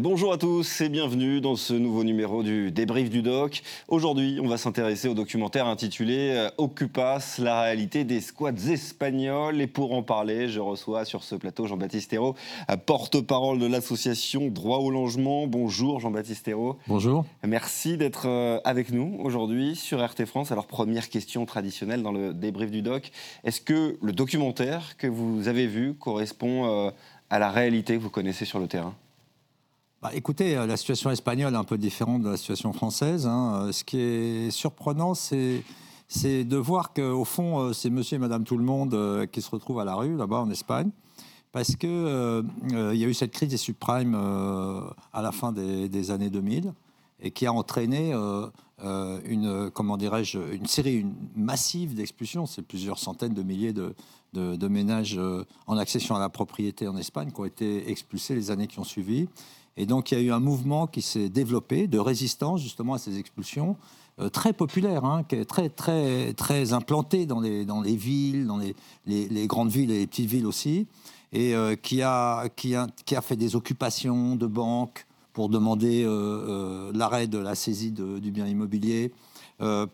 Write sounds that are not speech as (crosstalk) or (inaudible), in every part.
Bonjour à tous et bienvenue dans ce nouveau numéro du débrief du doc. Aujourd'hui, on va s'intéresser au documentaire intitulé euh, Occupas, la réalité des squats espagnols. Et pour en parler, je reçois sur ce plateau Jean-Baptiste Hérault, euh, porte-parole de l'association Droit au logement. Bonjour Jean-Baptiste Hérault. Bonjour. Merci d'être euh, avec nous aujourd'hui sur RT France. Alors première question traditionnelle dans le débrief du doc. Est-ce que le documentaire que vous avez vu correspond à la réalité que vous connaissez sur le terrain? Bah, écoutez, euh, la situation espagnole est un peu différente de la situation française. Hein. Euh, ce qui est surprenant, c'est de voir qu'au fond, euh, c'est monsieur et madame tout le monde qui se retrouvent à la rue, là-bas en Espagne, parce qu'il il y a eu cette crise des subprimes à la fin des, années 2000 et qui a entraîné une, comment dirais-je, une série massive d'expulsions. C'est plusieurs centaines de milliers de ménages en accession à la propriété en Espagne qui ont été expulsés les années qui ont suivi. Et donc il y a eu un mouvement qui s'est développé de résistance justement à ces expulsions, euh, très populaire, hein, qui est très, très, très implanté dans les, dans les villes, dans les, les, grandes villes et les petites villes aussi, et euh, qui, a, qui, a, qui a fait des occupations de banques pour demander euh, l'arrêt de la saisie du bien immobilier.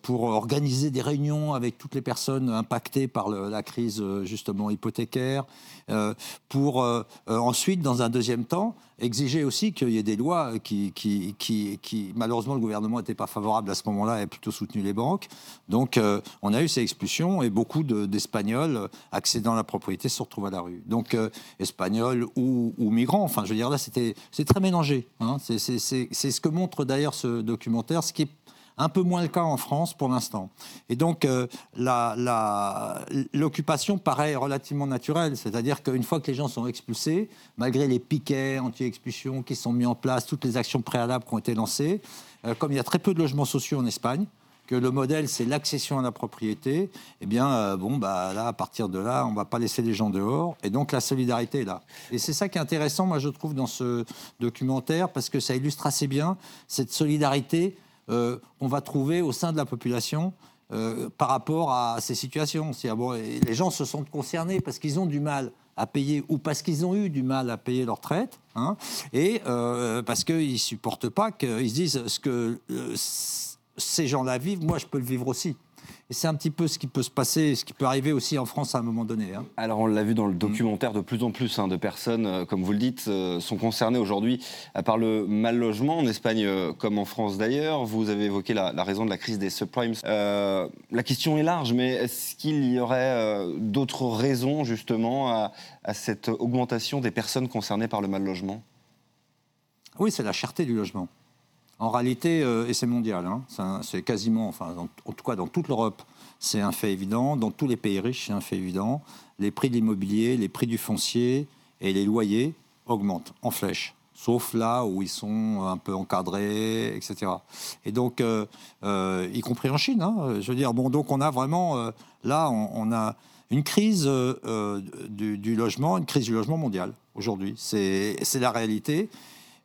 pour organiser des réunions avec toutes les personnes impactées par la crise justement hypothécaire, pour ensuite, dans un deuxième temps, exiger aussi qu'il y ait des lois qui, qui, qui, malheureusement, le gouvernement n'était pas favorable à ce moment-là et plutôt soutenu les banques. Donc, euh, on a eu ces expulsions et beaucoup d'Espagnols accédant à la propriété se retrouvent à la rue. Donc, euh, Espagnols ou, migrants, enfin, je veux dire, là, c'est très mélangé. Hein. C'est ce que montre d'ailleurs ce documentaire, ce qui est un peu moins le cas en France pour l'instant. Et donc, euh, l'occupation paraît relativement naturelle. C'est-à-dire qu'une fois que les gens sont expulsés, malgré les piquets anti-expulsion qui sont mis en place, toutes les actions préalables qui ont été lancées, euh, comme il y a très peu de logements sociaux en Espagne, que le modèle c'est l'accession à la propriété, eh bien, euh, bon, bah là, à partir de là, on va pas laisser les gens dehors, et donc la solidarité est là. Et c'est ça qui est intéressant, moi, je trouve, dans ce documentaire, parce que ça illustre assez bien cette solidarité euh, on va trouver au sein de la population euh, par rapport à ces situations. Bon, les gens se sentent concernés parce qu'ils ont du mal à payer ou parce qu'ils ont eu du mal à payer leur traite, hein, et euh, parce qu'ils ne supportent pas qu'ils se disent ce que ces gens-là vivent, moi je peux le vivre aussi. Et c'est un petit peu ce qui peut se passer, ce qui peut arriver aussi en France à un moment donné. Hein. Alors on l'a vu dans le documentaire, de plus en plus hein, de personnes, euh, comme vous le dites, euh, sont concernées aujourd'hui par le mal logement, en Espagne euh, comme en France d'ailleurs. Vous avez évoqué la, raison de la crise des subprimes. la question est large, mais est-ce qu'il y aurait d'autres raisons justement à, à cette augmentation des personnes concernées par le mal logement? Oui, c'est la cherté du logement. En réalité, euh, et c'est mondial, hein, c'est quasiment, enfin, en tout cas dans toute l'Europe, c'est un fait évident. Dans tous les pays riches, c'est un fait évident. Les prix de l'immobilier, les prix du foncier et les loyers augmentent en flèche sauf là où ils sont un peu encadrés, etc. Et donc, euh, euh, y compris en Chine, hein, je veux dire, bon, donc on a vraiment, là, on, a une crise du, logement, une crise du logement mondial aujourd'hui. C'est la réalité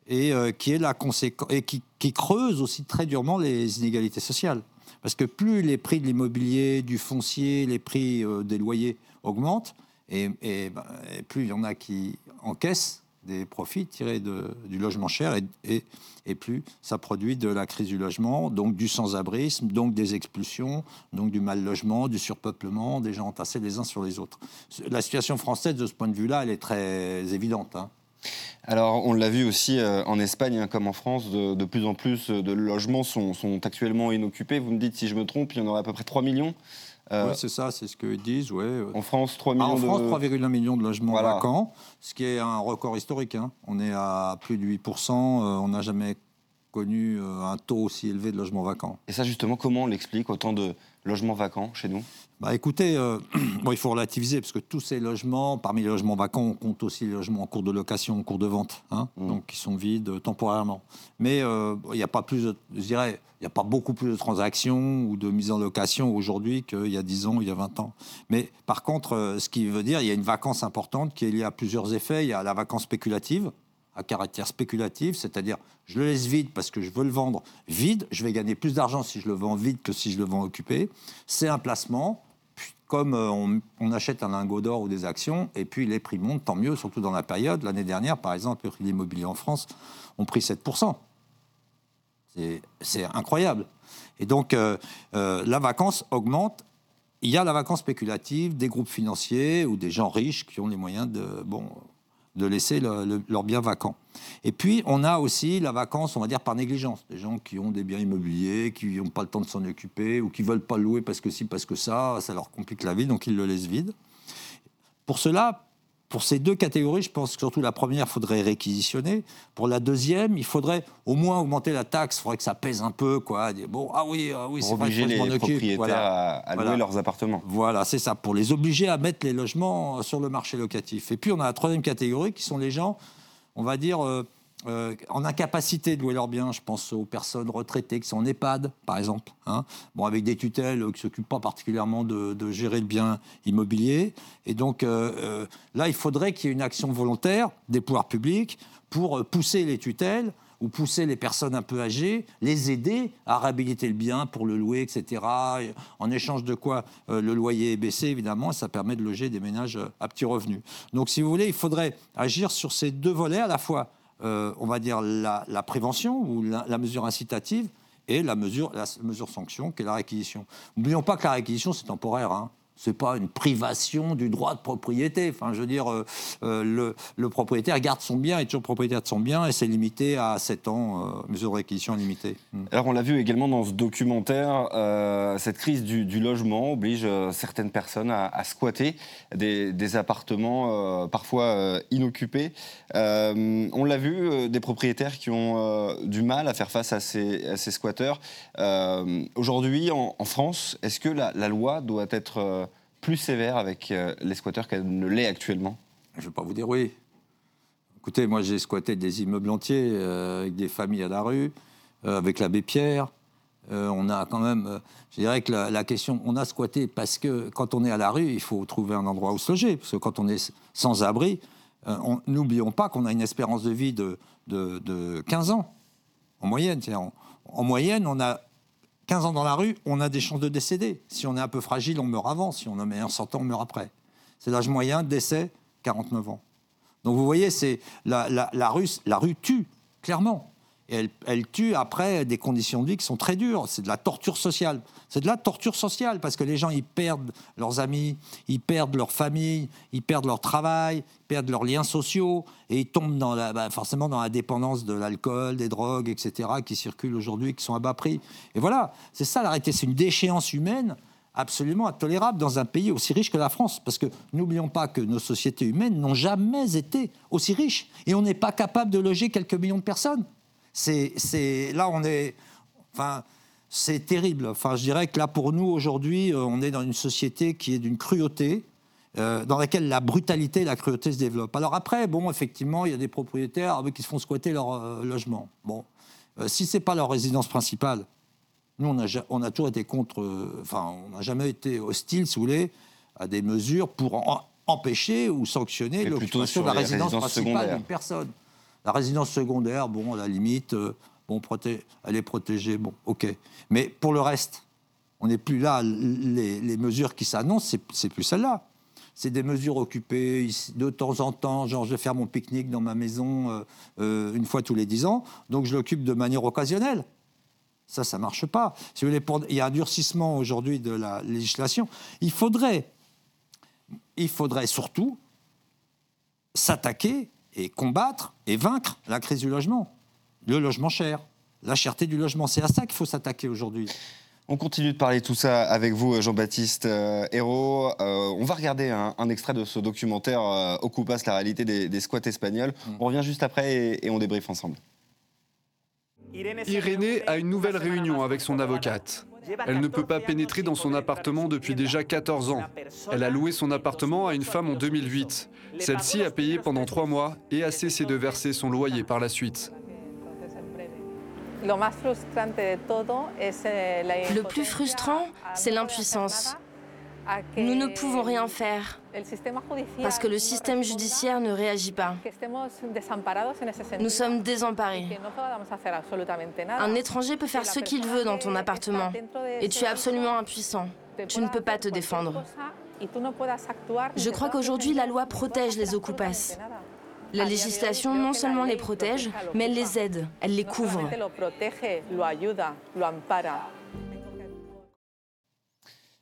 et euh, qui est la conséquence et qui, creuse aussi très durement les inégalités sociales. Parce que plus les prix de l'immobilier, du foncier, les prix euh, des loyers augmentent, et, ben, et, plus il y en a qui encaissent des profits tirés du logement cher, et, plus ça produit de la crise du logement, donc du sans-abrisme, donc des expulsions, donc du mal logement, du surpeuplement, des gens entassés les uns sur les autres. La situation française, de ce point de vue-là, elle est très évidente. Hein. Alors, on l'a vu aussi euh, en Espagne, hein, comme en France, de, plus en plus de logements sont, actuellement inoccupés. Vous me dites si je me trompe, il y en aurait à peu près 3 millions. Euh, oui, c'est ça, c'est ce qu'ils disent. Ouais. En France, 3 millions. Ah, en France, 3,1 millions de logements vacants, ce qui est un record historique. Hein. On est à plus de 8%. Euh, on n'a jamais connu un taux aussi élevé de logements vacants. Et ça, justement, comment on l'explique, autant de logements vacants chez nous? Bah écoutez, euh, (clears throat) bon, il faut relativiser parce que tous ces logements, parmi les logements vacants, on compte aussi les logements en cours de location, en cours de vente, hein, mmh. donc qui sont vides temporairement. Mais euh, il n'y a pas plus, de, je dirais, il n'y a pas beaucoup plus de transactions ou de mise en location aujourd'hui qu'il y a 10 ans, il y a 20 ans. Mais par contre, euh, ce qui veut dire, il y a une vacance importante qui est liée à plusieurs effets. Il y a la vacance spéculative, à caractère spéculatif, c'est-à-dire je le laisse vide parce que je veux le vendre vide, je vais gagner plus d'argent si je le vends vide que si je le vends occupé. C'est un placement, comme on, on, achète un lingot d'or ou des actions, et puis les prix montent, tant mieux, surtout dans la période. L'année dernière, par exemple, le prix de l'immobilier en France ont pris 7%. C'est incroyable. Et donc, euh, euh, la vacance augmente. Il y a la vacance spéculative des groupes financiers ou des gens riches qui ont les moyens de, bon, de laisser leurs biens vacants. Et puis, on a aussi la vacance, on va dire, par négligence. Des gens qui ont des biens immobiliers, qui n'ont pas le temps de s'en occuper, ou qui ne veulent pas louer parce que si, parce que ça, ça leur complique la vie, donc ils le laissent vide. Pour cela, pour ces deux catégories, je pense que surtout la première, il faudrait réquisitionner. Pour la deuxième, il faudrait au moins augmenter la taxe. Il faudrait que ça pèse un peu. Quoi. Bon, ah oui, ah oui c'est obliger les propriétaires à, louer leurs appartements. Voilà, c'est ça. Pour les obliger à mettre les logements sur le marché locatif. Et puis, on a la troisième catégorie qui sont les gens, on va dire, euh, euh, en incapacité de louer leurs biens. Je pense aux personnes retraitées qui sont en EHPAD, par exemple, hein. bon, avec des tutelles qui ne s'occupent pas particulièrement de, gérer le bien immobilier. Et donc euh, euh, là, il faudrait qu'il y ait une action volontaire des pouvoirs publics pour pousser les tutelles ou pousser les personnes un peu âgées, les aider à réhabiliter le bien pour le louer, etc. En échange de quoi le loyer est baissé, évidemment, ça permet de loger des ménages à petits revenus. Donc, si vous voulez, il faudrait agir sur ces deux volets, à la fois euh, on va dire, la, prévention ou la, mesure incitative et la mesure, la mesure sanction, qui est la réquisition. N'oublions pas que la réquisition, c'est temporaire. Hein c'est pas une privation du droit de propriété. Enfin, je veux dire, euh, euh, le, propriétaire garde son bien, est toujours propriétaire de son bien, et c'est limité à 7 ans, euh, mesure de réquisition limitée. Hmm. Alors, on l'a vu également dans ce documentaire, cette crise du, logement oblige certaines personnes à, squatter des, appartements parfois inoccupés. on l'a vu, des propriétaires qui ont du mal à faire face à ces, squatteurs. Aujourd'hui, en, France, est-ce que la, la, loi doit être plus sévère avec euh, les squatteurs qu'elle ne l'est actuellement? Je ne vais pas vous dire oui. Écoutez, moi j'ai squatté des immeubles entiers euh, avec des familles à la rue, euh, avec l'abbé Pierre. on a quand même, je dirais que la, question, on a squatté parce que quand on est à la rue, il faut trouver un endroit où se loger. Parce que quand on est sans abri, n'oublions pas qu'on a une espérance de vie de, de, 15 ans en moyenne. En, en moyenne, on a 15 ans dans la rue, on a des chances de décéder. Si on est un peu fragile, on meurt avant. Si on est meilleur sortant, on meurt après. C'est l'âge moyen de décès, 49 ans. Donc vous voyez, c'est la, la rue tue, clairement. Et elle, tue après des conditions de vie qui sont très dures. C'est de la torture sociale. C'est de la torture sociale parce que les gens, ils perdent leurs amis, ils perdent leur famille, ils perdent leur travail, ils perdent leurs liens sociaux et ils tombent bah, forcément dans la dépendance de l'alcool, des drogues, etc., qui circulent aujourd'hui, qui sont à bas prix. Et voilà, c'est ça l'arrêté. C'est une déchéance humaine absolument intolérable dans un pays aussi riche que la France. Parce que n'oublions pas que nos sociétés humaines n'ont jamais été aussi riches. Et on n'est pas capable de loger quelques millions de personnes. C'est, là, on est. Enfin, c'est terrible. Enfin, je dirais que là, pour nous, aujourd'hui, euh, on est dans une société qui est d'une cruauté, euh, dans laquelle la brutalité et la cruauté se développent. Alors après, bon, effectivement, il y a des propriétaires qui se font squatter leur euh, logement. Bon, si c'est pas leur résidence principale, nous, on a, on a toujours été contre. Enfin, on n'a jamais été hostile, si vous voulez, à des mesures pour empêcher ou sanctionner l'occupation de la résidence principale d'une personne. La résidence secondaire, bon, à la limite, euh, elle est protégée, bon, ok. Mais pour le reste, on n'est plus là. Les, mesures qui s'annoncent, c'est plus celle-là. C'est des mesures occupées de temps en temps, genre je vais faire mon pique-nique dans ma maison euh, euh, une fois tous les dix ans, donc je l'occupe de manière occasionnelle. Ça, ça ne marche pas. Il y a un durcissement aujourd'hui de la législation. Il faudrait, il faudrait surtout s'attaquer et combattre et vaincre la crise du logement. Le logement cher, la cherté du logement. C'est à ça qu'il faut s'attaquer aujourd'hui. On continue de parler tout ça avec vous, Jean-Baptiste euh, Hérault. Euh, on va regarder un, extrait de ce documentaire euh, Ocupas, la réalité des, squats espagnols. Mm. On revient juste après et, et on débriefe ensemble. Irénée a une nouvelle réunion avec son avocate. Elle ne peut pas pénétrer dans son appartement depuis déjà 14 ans. Elle a loué son appartement à une femme en 2008. Celle-ci a payé pendant trois mois et a cessé de verser son loyer par la suite. Le plus frustrant, c'est l'impuissance. Nous ne pouvons rien faire parce que le système judiciaire ne réagit pas. Nous sommes désemparés. Un étranger peut faire ce qu'il veut dans ton appartement et tu es absolument impuissant. tu ne peux pas te défendre. Je crois qu'aujourd'hui, la loi protège les ocupas. La législation non seulement les protège, mais elle les aide, elle les couvre.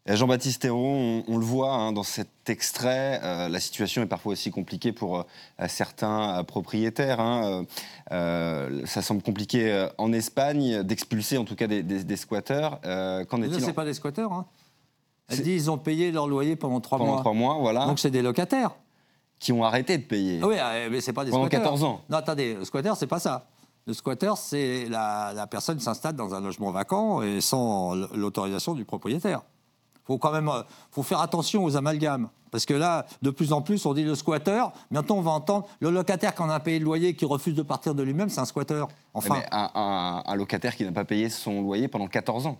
Jean-Baptiste Hérault, on, le voit hein, dans cet extrait, euh, la situation est parfois aussi compliquée pour euh, certains euh, propriétaires. Hein, ça semble compliqué en Espagne d'expulser en tout cas des, squatteurs. Qu'en est-il C'est pas des squatteurs. Hein. Elle dit ils ont payé leur loyer pendant trois mois. Pendant trois mois, voilà. Donc c'est des locataires. Qui ont arrêté de payer. Ah oui, mais c'est pas des pendant squatteurs. 14 ans. Non, attendez, le squatter, c'est pas ça. Le squatter, c'est la, la personne s'installe dans un logement vacant et sans l'autorisation du propriétaire faut quand même euh, faut faire attention aux amalgames. Parce que là, de plus en plus, on dit le squatter. Bientôt, on va entendre le locataire qui en a payé le loyer, qui refuse de partir de lui-même, c'est un squatter. Enfin, un, locataire qui n'a pas payé son loyer pendant 14 ans.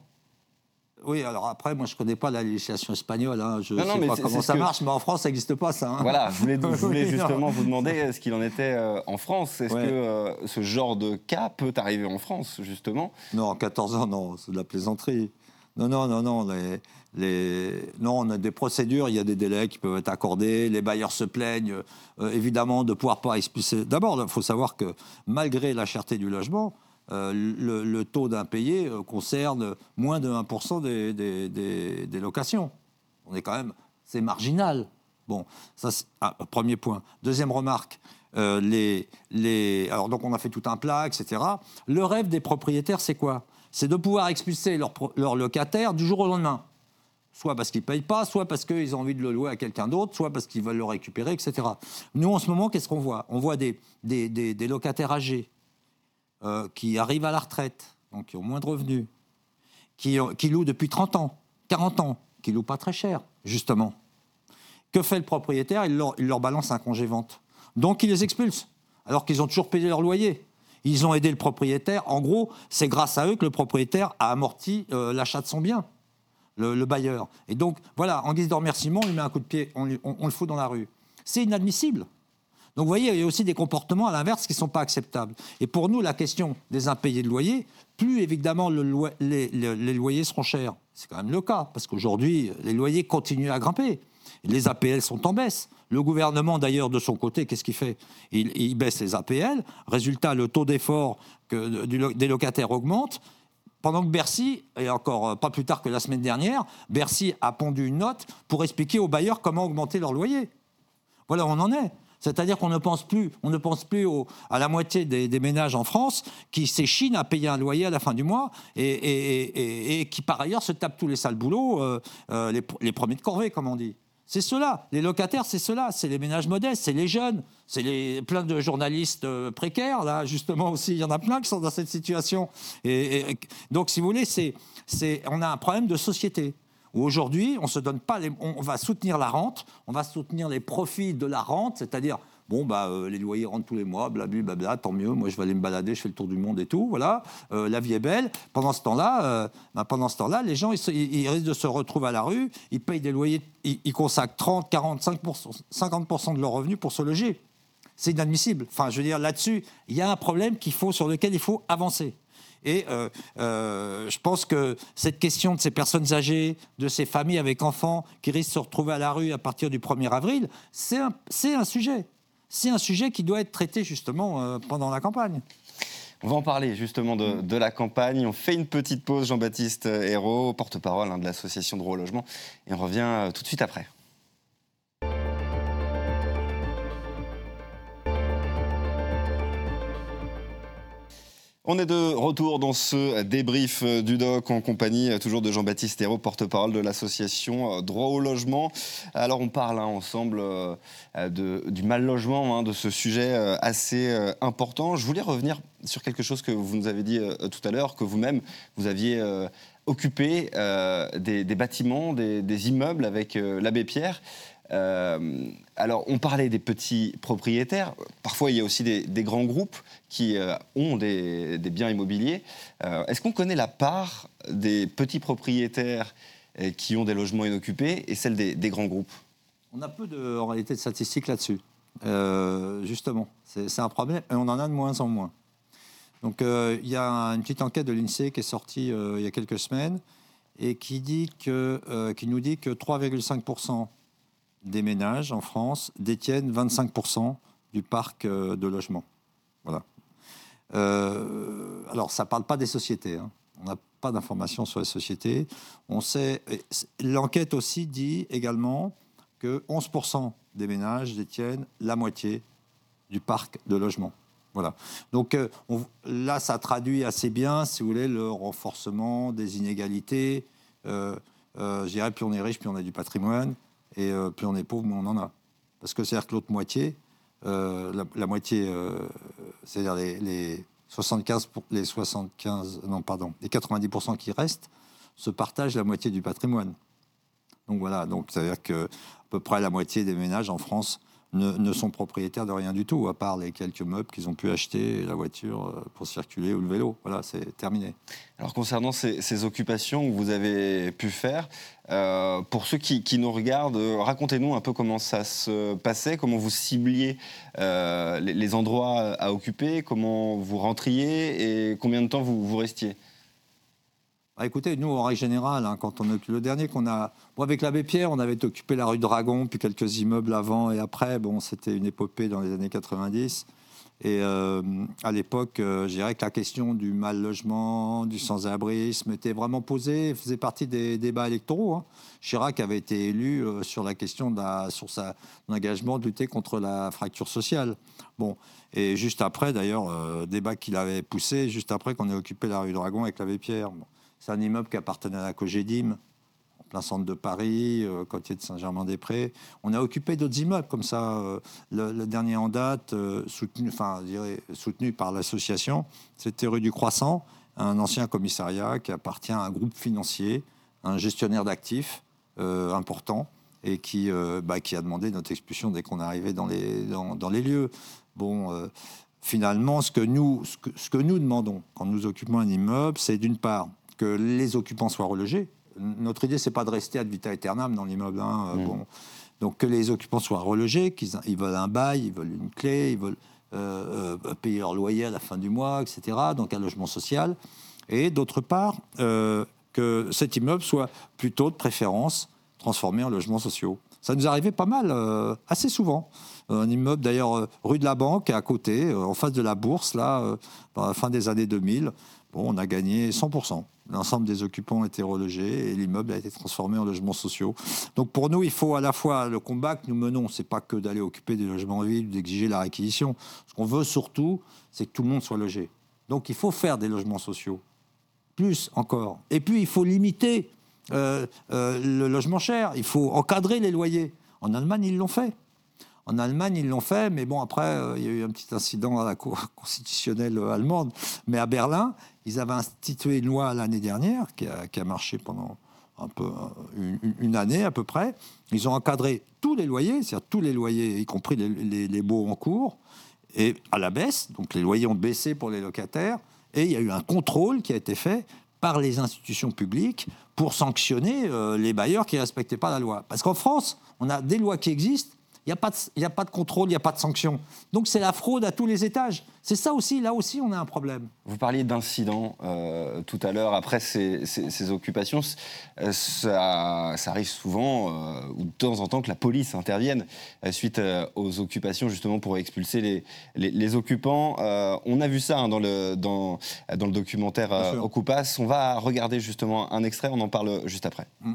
Oui, alors après, moi, je ne connais pas la législation espagnole. Hein. Je ne sais pas comment ça marche, mais en France, ça n'existe pas, ça. Hein. Voilà, je voulais, (laughs) justement vous demander ce qu'il en était euh, en France? Est-ce que euh, ce genre de cas peut arriver en France, justement? Non, 14 ans, non, c'est de la plaisanterie. Non, non, non, non. Les, les... Non, on a des procédures, il y a des délais qui peuvent être accordés. Les bailleurs se plaignent, euh, évidemment, de ne pouvoir pas expulser. D'abord, il faut savoir que malgré la cherté du logement, euh, le, taux d'impayé euh, concerne moins de 1% des, des, des, locations. On est quand même. C'est marginal. Bon, ça, c'est un premier point. Deuxième remarque. les, les... Alors, donc, on a fait tout un plat, etc. Le rêve des propriétaires, c'est quoi? C'est de pouvoir expulser leurs leur locataires du jour au lendemain. Soit parce qu'ils ne payent pas, soit parce qu'ils ont envie de le louer à quelqu'un d'autre, soit parce qu'ils veulent le récupérer, etc. Nous, en ce moment, qu'est-ce qu'on voit? On voit des, des, locataires âgés euh, qui arrivent à la retraite, donc qui ont moins de revenus, qui, louent depuis 30 ans, 40 ans, qui louent pas très cher, justement. Que fait le propriétaire? Il leur, balance un congé-vente. Donc il les expulse, alors qu'ils ont toujours payé leur loyer. Ils ont aidé le propriétaire. En gros, c'est grâce à eux que le propriétaire a amorti euh, l'achat de son bien, le, bailleur. Et donc, voilà, en guise de remerciement, on lui met un coup de pied, on, le fout dans la rue. C'est inadmissible. Donc, vous voyez, il y a aussi des comportements à l'inverse qui ne sont pas acceptables. Et pour nous, la question des impayés de loyer, plus évidemment les, loyers seront chers. C'est quand même le cas, parce qu'aujourd'hui, les loyers continuent à grimper. Les APL sont en baisse. Le gouvernement, d'ailleurs, de son côté, qu'est-ce qu'il fait? Il, baisse les APL. Résultat, le taux d'effort des locataires augmente. Pendant que Bercy, et encore euh, pas plus tard que la semaine dernière, Bercy a pondu une note pour expliquer aux bailleurs comment augmenter leur loyer. Voilà on en est. C'est-à-dire qu'on ne pense plus, on ne pense plus à la moitié des, ménages en France qui s'échinent à payer un loyer à la fin du mois et, qui par ailleurs se tapent tous les sales boulots, euh, euh, les, premiers de corvée, comme on dit. C'est cela. Les locataires, c'est cela. C'est les ménages modestes, c'est les jeunes, c'est les plein de journalistes euh, précaires. Là, justement aussi, il y en a plein qui sont dans cette situation. Et, donc, si vous voulez, c'est, on a un problème de société aujourd'hui, on se donne pas, on va soutenir la rente, on va soutenir les profits de la rente, c'est-à-dire Bon, bah, euh, les loyers rentrent tous les mois, blablabla, tant mieux. Moi, je vais aller me balader, je fais le tour du monde et tout. Voilà, euh, la vie est belle. Pendant ce temps-là, euh, bah, pendant ce temps-là, les gens, ils, risquent de se retrouver à la rue. Ils payent des loyers, ils, consacrent 30, 45 50% de leurs revenus pour se loger. C'est inadmissible. Enfin, je veux dire, là-dessus, il y a un problème qu'il faut, sur lequel il faut avancer. Et je pense que cette question de ces personnes âgées, de ces familles avec enfants qui risquent de se retrouver à la rue à partir du 1er avril, c'est un, un, sujet c'est un sujet qui doit être traité justement euh, pendant la campagne. On va en parler justement de, la campagne. On fait une petite pause, Jean-Baptiste Hérault, porte-parole hein, de l'association Droit au logement, et on revient euh, tout de suite après. On est de retour dans ce débrief du doc en compagnie toujours de Jean-Baptiste Hérault, porte-parole de l'association Droit au logement. Alors on parle hein, ensemble euh, du mal logement, hein, de ce sujet euh, assez euh, important. Je voulais revenir sur quelque chose que vous nous avez dit tout à l'heure, que vous-même vous aviez occupé des, bâtiments, des immeubles avec l'abbé Pierre. Euh, alors, on parlait des petits propriétaires. Parfois, il y a aussi des, grands groupes qui euh, ont des, biens immobiliers. Euh, est-ce qu'on connaît la part des petits propriétaires qui ont des logements inoccupés et celle des, grands groupes? On a peu de, statistiques là-dessus. justement, c'est un problème et on en a de moins en moins. Donc, il y a une petite enquête de l'INSEE qui est sortie il y a quelques semaines et qui, dit que, qui nous dit que 3,5% des ménages en France détiennent 25% du parc de logement. Voilà. alors, ça ne parle pas des sociétés. Hein. On n'a pas d'informations sur les sociétés. On sait. L'enquête aussi dit également que 11% des ménages détiennent la moitié du parc de logement. Voilà. Donc euh, là, ça traduit assez bien, si vous voulez, le renforcement des inégalités. Euh, euh, je dirais, plus on est riche, plus on a du patrimoine, et plus on est pauvre, moins on en a. Parce que c'est-à-dire que l'autre moitié, la, moitié, c'est-à-dire les, 75, les 75, non pardon, les 90% qui restent, se partagent la moitié du patrimoine. Donc voilà, c'est-à-dire que à peu près la moitié des ménages en France ne, sont propriétaires de rien du tout, à part les quelques meubles qu'ils ont pu acheter, la voiture euh, pour circuler ou le vélo. Voilà, c'est terminé. Alors concernant ces, occupations que vous avez pu faire, euh, pour ceux qui, nous regardent, euh, racontez-nous un peu comment ça se passait, comment vous cibliez les, endroits à occuper, comment vous rentriez et combien de temps vous, vous restiez. Bah, écoutez, nous, en règle générale, hein, quand on le dernier qu'on a. avec l'abbé Pierre, on avait occupé la rue Dragon, puis quelques immeubles avant et après. Bon, c'était une épopée dans les années 90. Et euh, à l'époque, euh, je dirais que la question du mal logement, du sans-abrisme était vraiment posée, faisait partie des débats électoraux. Hein. Chirac avait été élu euh, sur la question de sur sa, engagement de lutter contre la fracture sociale. Bon, et juste après, d'ailleurs, débat qu'il avait poussé, juste après qu'on ait occupé la rue Dragon avec l'abbé Pierre. C'est un immeuble qui appartenait à la Cogédim, en plein centre de Paris, euh, côté de Saint-Germain-des-Prés. On a occupé d'autres immeubles comme ça. Euh, le, dernier en date, euh, soutenu, enfin, soutenu par l'association, c'était rue du Croissant, un ancien commissariat qui appartient à un groupe financier, un gestionnaire d'actifs important et qui, bah, qui a demandé notre expulsion dès qu'on arrivé dans les, dans, les lieux. Bon, finalement, ce que, nous, ce, que, ce que nous demandons quand nous occupons un immeuble, c'est d'une part que les occupants soient relogés. Notre idée, c'est pas de rester ad vita aeternam dans l'immeuble. Hein, mmh. bon. Donc que les occupants soient relogés, qu'ils ils veulent un bail, ils veulent une clé, ils veulent euh, euh, payer leur loyer à la fin du mois, etc. Donc un logement social. Et d'autre part, euh, que cet immeuble soit plutôt de préférence transformé en logement sociaux. Ça nous arrivait pas mal, assez souvent. Un immeuble d'ailleurs rue de la Banque, à côté, en face de la bourse, là, dans la fin des années 2000. Bon, on a gagné 100%. L'ensemble des occupants étaient relogés et l'immeuble a été transformé en logements sociaux. Donc pour nous, il faut à la fois le combat que nous menons, c'est pas que d'aller occuper des logements vides, d'exiger la réquisition. Ce qu'on veut surtout, c'est que tout le monde soit logé. Donc il faut faire des logements sociaux, plus encore. Et puis il faut limiter euh, euh, le logement cher. Il faut encadrer les loyers. En Allemagne, ils l'ont fait. En Allemagne, ils l'ont fait, mais bon, après, euh, il y a eu un petit incident à la Cour (laughs) constitutionnelle allemande. Mais à Berlin, ils avaient institué une loi l'année dernière qui a, marché pendant un peu une, année à peu près. Ils ont encadré tous les loyers, c'est-à-dire tous les loyers, y compris les, les, baux en cours, et à la baisse. Donc les loyers ont baissé pour les locataires. Et il y a eu un contrôle qui a été fait par les institutions publiques pour sanctionner euh, les bailleurs qui ne respectaient pas la loi. Parce qu'en France, on a des lois qui existent, il n'y a, pas de, a pas de contrôle, il n'y a pas de sanction. Donc c'est la fraude à tous les étages. C'est ça aussi, là aussi, on a un problème. Vous parliez d'incidents euh, tout à l'heure. Après ces, occupations, euh, ça, arrive souvent, euh, ou de temps en temps, que la police intervienne suite aux occupations, justement pour expulser les, les, occupants. on a vu ça hein, dans, le, dans, dans, le documentaire Occupas. On va regarder justement un extrait, on en parle juste après. Mm.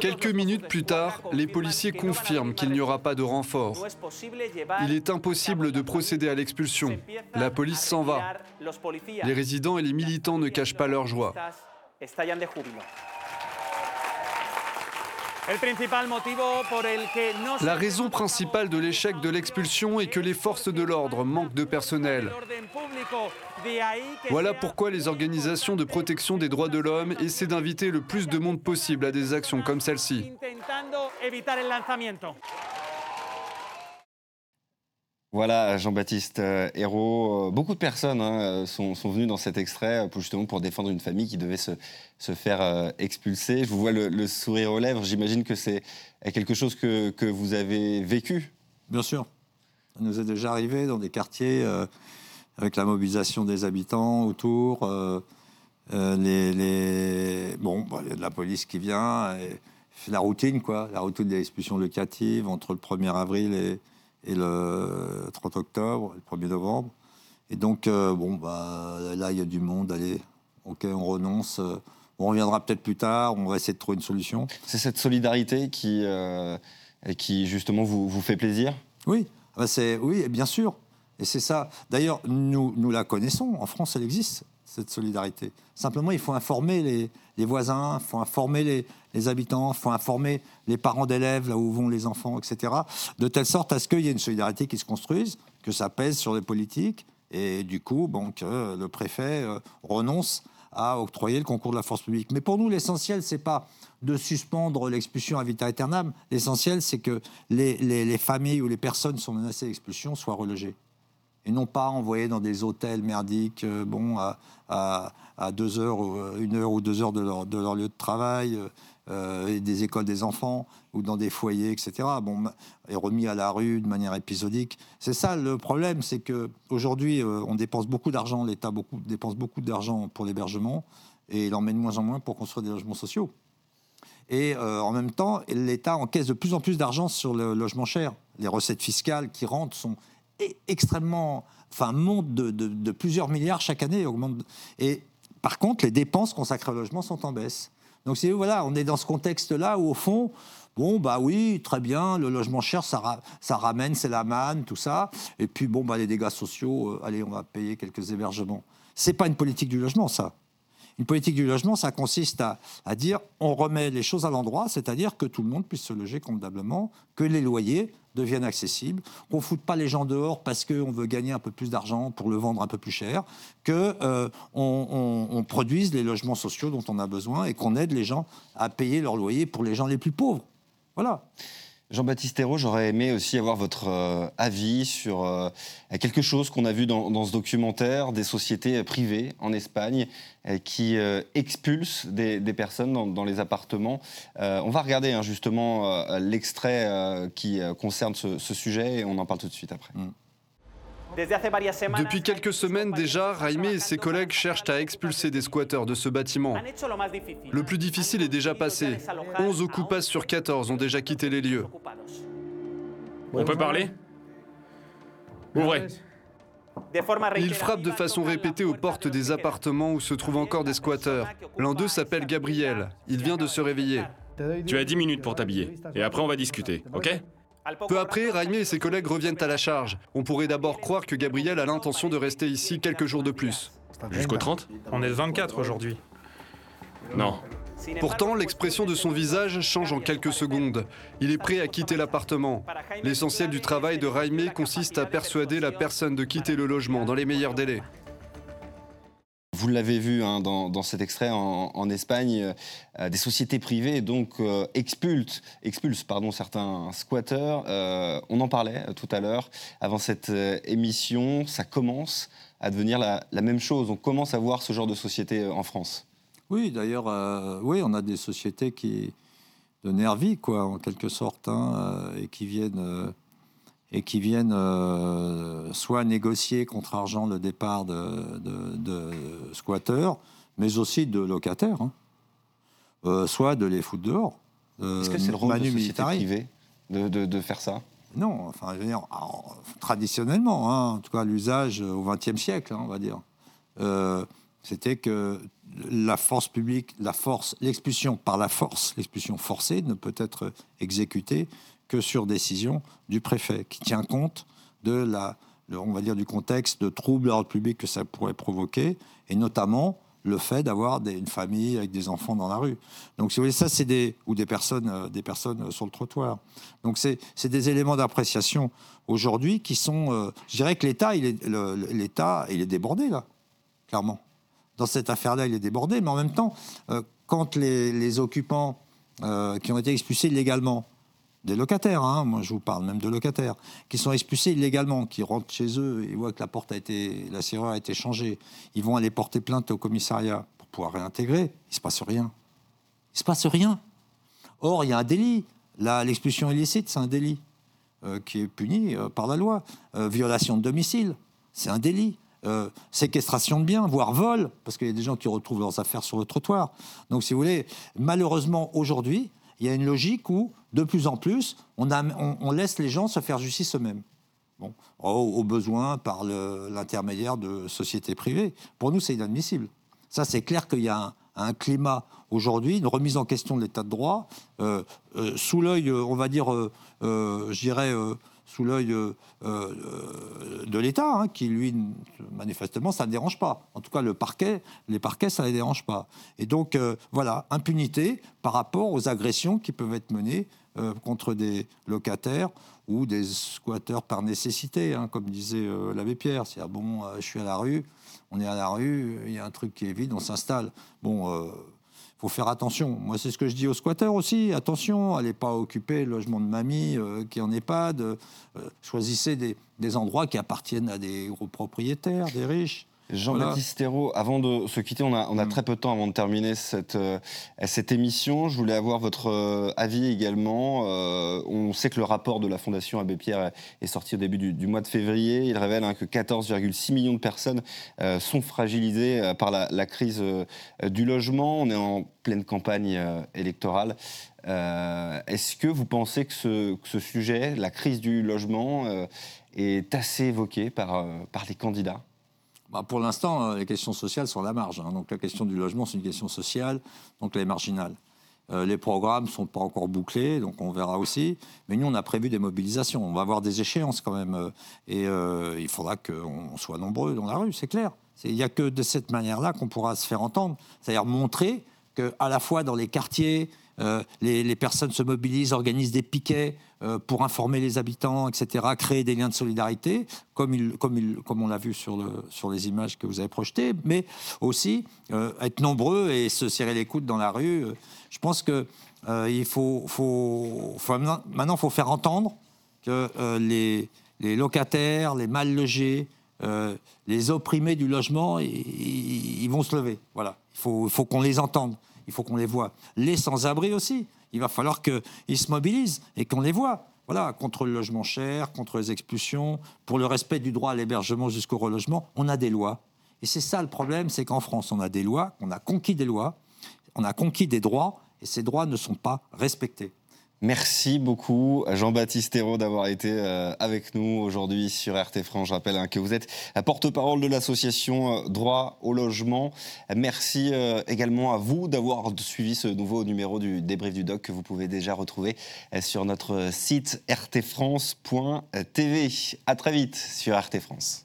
Quelques minutes plus tard, les policiers confirment qu'il n'y aura pas de renfort. Il est impossible de procéder à l'expulsion. La police s'en va. Les résidents et les militants ne cachent pas leur joie. La raison principale de l'échec de l'expulsion est que les forces de l'ordre manquent de personnel. Voilà pourquoi les organisations de protection des droits de l'homme essaient d'inviter le plus de monde possible à des actions comme celle-ci. Voilà, Jean-Baptiste euh, Hérault. Euh, beaucoup de personnes hein, euh, sont, venues dans cet extrait pour, justement pour défendre une famille qui devait se, faire expulser. Je vous vois le, sourire aux lèvres. J'imagine que c'est quelque chose que, vous avez vécu. Bien sûr. Ça nous est déjà arrivé dans des quartiers avec la mobilisation des habitants autour. Bon, bah, il y a de la police qui vient, la routine, quoi, la routine des expulsions locatives entre le 1er avril et, et le 30 octobre, le 1er novembre. Et donc, bon, bah, là, il y a du monde, allez, ok, on renonce. On reviendra peut-être plus tard, on va essayer de trouver une solution. C'est cette solidarité qui, qui justement, vous, vous fait plaisir? Oui, ah bah, oui, bien sûr. Et c'est ça. D'ailleurs, nous, nous la connaissons. En France, elle existe, cette solidarité. Simplement, il faut informer les, voisins, il faut informer les, les habitants, il faut informer les parents d'élèves, là où vont les enfants, etc. De telle sorte à ce qu'il y ait une solidarité qui se construise, que ça pèse sur les politiques, et du coup, bon, que le préfet euh, renonce à octroyer le concours de la force publique. Mais pour nous, l'essentiel, c'est pas de suspendre l'expulsion à vita aeternam. L'essentiel, c'est que les, les, familles ou les personnes sont menacées d'expulsion soient relogées. Et non pas envoyées dans des hôtels merdiques, euh, bon, à, à, à, deux heures, euh, une heure ou deux heures de leur, de leur lieu de travail, euh, et des écoles des enfants ou dans des foyers, etc. Bon, est remis à la rue de manière épisodique. C'est ça le problème, c'est que aujourd'hui, on dépense beaucoup d'argent, l'État beaucoup, dépense beaucoup d'argent pour l'hébergement, et il en met de moins en moins pour construire des logements sociaux. Et en même temps, l'État encaisse de plus en plus d'argent sur le logement cher. Les recettes fiscales qui rentrent sont extrêmement, enfin, montent de, plusieurs milliards chaque année. Augmentent. Et par contre, les dépenses consacrées au logement sont en baisse. Donc, c'est voilà, on est dans ce contexte-là où, au fond, Bon, bah oui, très bien, le logement cher, ça, ça ramène, c'est la manne, tout ça. Et puis, bon, bah les dégâts sociaux, euh, allez, on va payer quelques hébergements. C'est pas une politique du logement, ça. Une politique du logement, ça consiste à, dire on remet les choses à l'endroit, c'est-à-dire que tout le monde puisse se loger convenablement, que les loyers deviennent accessibles, qu'on ne foute pas les gens dehors parce qu'on veut gagner un peu plus d'argent pour le vendre un peu plus cher, qu'on euh, produise les logements sociaux dont on a besoin et qu'on aide les gens à payer leur loyer pour les gens les plus pauvres. Voilà. Jean-Baptiste Hérault, j'aurais aimé aussi avoir votre euh, avis sur euh, quelque chose qu'on a vu dans, ce documentaire, des sociétés privées en Espagne euh, qui expulsent des, personnes dans, les appartements. on va regarder hein, justement l'extrait qui concerne ce, sujet et on en parle tout de suite après. Mm. Depuis quelques semaines déjà, Raimé et ses collègues cherchent à expulser des squatteurs de ce bâtiment. Le plus difficile est déjà passé. 11 occupas sur 14 ont déjà quitté les lieux. On peut parler? Ouvrez. Ils frappent de façon répétée aux portes des appartements où se trouvent encore des squatteurs. L'un d'eux s'appelle Gabriel. Il vient de se réveiller. Tu as 10 minutes pour t'habiller. Et après, on va discuter, ok? Peu après, Raimé et ses collègues reviennent à la charge. On pourrait d'abord croire que Gabriel a l'intention de rester ici quelques jours de plus. Jusqu'au 30 On est 24 aujourd'hui. Non. Pourtant, l'expression de son visage change en quelques secondes. Il est prêt à quitter l'appartement. L'essentiel du travail de Raimé consiste à persuader la personne de quitter le logement dans les meilleurs délais. Vous l'avez vu hein, dans, cet extrait en, Espagne, euh, des sociétés privées donc euh, expulsent, pardon, certains squatteurs. Euh, on en parlait tout à l'heure avant cette émission. Ça commence à devenir la, même chose. On commence à voir ce genre de société en France. Oui, d'ailleurs, oui, on a des sociétés qui de nervis, quoi, en quelque sorte, hein, et qui viennent et qui viennent euh, soit négocier contre argent le départ de, de, squatteurs, mais aussi de locataires, hein. euh, soit de les foutre dehors. Est-ce que c'est le rôle de société privée de, de, faire ça? Non, enfin, je veux dire, traditionnellement, hein, en tout cas l'usage au XXe siècle, hein, on va dire, euh, c'était que la force publique, la force, l'expulsion par la force, l'expulsion forcée ne peut être exécutée sur décision du préfet, qui tient compte de la, on va dire, du contexte de trouble à l'ordre public que ça pourrait provoquer, et notamment le fait d'avoir une famille avec des enfants dans la rue. Donc, si vous voulez, ça, c'est des ou des personnes, euh, des personnes sur le trottoir. Donc, c'est des éléments d'appréciation aujourd'hui qui sont. Euh, je dirais que l'État, il est il est débordé là, clairement. Dans cette affaire-là, il est débordé, mais en même temps, euh, quand les, les occupants qui ont été expulsés illégalement des locataires, hein, moi je vous parle même de locataires, qui sont expulsés illégalement, qui rentrent chez eux et voient que la porte a été, la serrure a été changée, ils vont aller porter plainte au commissariat pour pouvoir réintégrer, il se passe rien. Il se passe rien. Or, il y a un délit. L'expulsion illicite, c'est un délit euh, qui est puni euh, par la loi. Euh, violation de domicile, c'est un délit. séquestration de biens, voire vol, parce qu'il y a des gens qui retrouvent leurs affaires sur le trottoir. Donc, si vous voulez, malheureusement, aujourd'hui, il y a une logique où, de plus en plus, on, laisse les gens se faire justice eux-mêmes. Bon, au, besoin par l'intermédiaire de sociétés privées. Pour nous, c'est inadmissible. Ça, c'est clair qu'il y a un, climat aujourd'hui, une remise en question de l'état de droit, euh, euh, sous l'œil, euh, on va dire, je dirais, sous l'œil euh, euh, de l'État, hein, qui lui, manifestement, ça ne dérange pas. En tout cas, le parquet, les parquets, ça ne les dérange pas. Et donc, euh, voilà, impunité par rapport aux agressions qui peuvent être menées contre des locataires ou des squatteurs par nécessité, hein, comme disait l'abbé Pierre. C'est-à-dire, bon, je suis à la rue, on est à la rue, il y a un truc qui est vide, on s'installe. Bon faut faire attention. Moi, c'est ce que je dis aux squatteurs aussi. Attention, allez pas occuper le logement de mamie euh, qui en est pas. De, choisissez des, des, endroits qui appartiennent à des gros propriétaires, des riches. Jean-Baptiste Thérault, avant de se quitter, on a, on a mm. très peu de temps avant de terminer cette, euh, cette émission. Je voulais avoir votre euh, avis également. Euh, on sait que le rapport de la Fondation Abbé Pierre est sorti au début du, mois de février. Il révèle hein, que 14,6 millions de personnes sont fragilisées par la, crise du logement. On est en pleine campagne électorale. Est-ce que vous pensez que ce, que ce, sujet, la crise du logement, est assez évoqué par, par les candidats? Bah, pour l'instant, euh, les questions sociales sont à la marge. Hein. Donc la question du logement, c'est une question sociale, donc elle est marginale. Euh, les programmes ne sont pas encore bouclés, donc on verra aussi. Mais nous, on a prévu des mobilisations. On va avoir des échéances quand même. Euh, et il faudra qu'on soit nombreux dans la rue, c'est clair. Il n'y a que de cette manière-là qu'on pourra se faire entendre. C'est-à-dire montrer qu'à la fois dans les quartiers, les, personnes se mobilisent, organisent des piquets euh, pour informer les habitants, etc., créer des liens de solidarité, comme, on l'a vu sur, le, sur les images que vous avez projetées, mais aussi euh, être nombreux et se serrer les coudes dans la rue. Je pense que euh, il faut, maintenant, faire entendre que les, locataires, les mal logés, les opprimés du logement, ils vont se lever. Voilà, il faut qu'on les entende, il faut qu'on les voit. Les sans-abri aussi il va falloir qu'ils se mobilisent et qu'on les voit. Voilà, contre le logement cher, contre les expulsions, pour le respect du droit à l'hébergement jusqu'au relogement, on a des lois. Et c'est ça le problème, c'est qu'en France, on a des lois, on a conquis des lois, on a conquis des droits, et ces droits ne sont pas respectés. Merci beaucoup Jean-Baptiste Hérault d'avoir été euh, avec nous aujourd'hui sur RT France. Je rappelle hein, que vous êtes porte-parole de l'association euh, Droit au logement. Merci euh, également à vous d'avoir suivi ce nouveau numéro du débrief du doc que vous pouvez déjà retrouver sur notre site rtfrance.tv. À très vite sur RT France.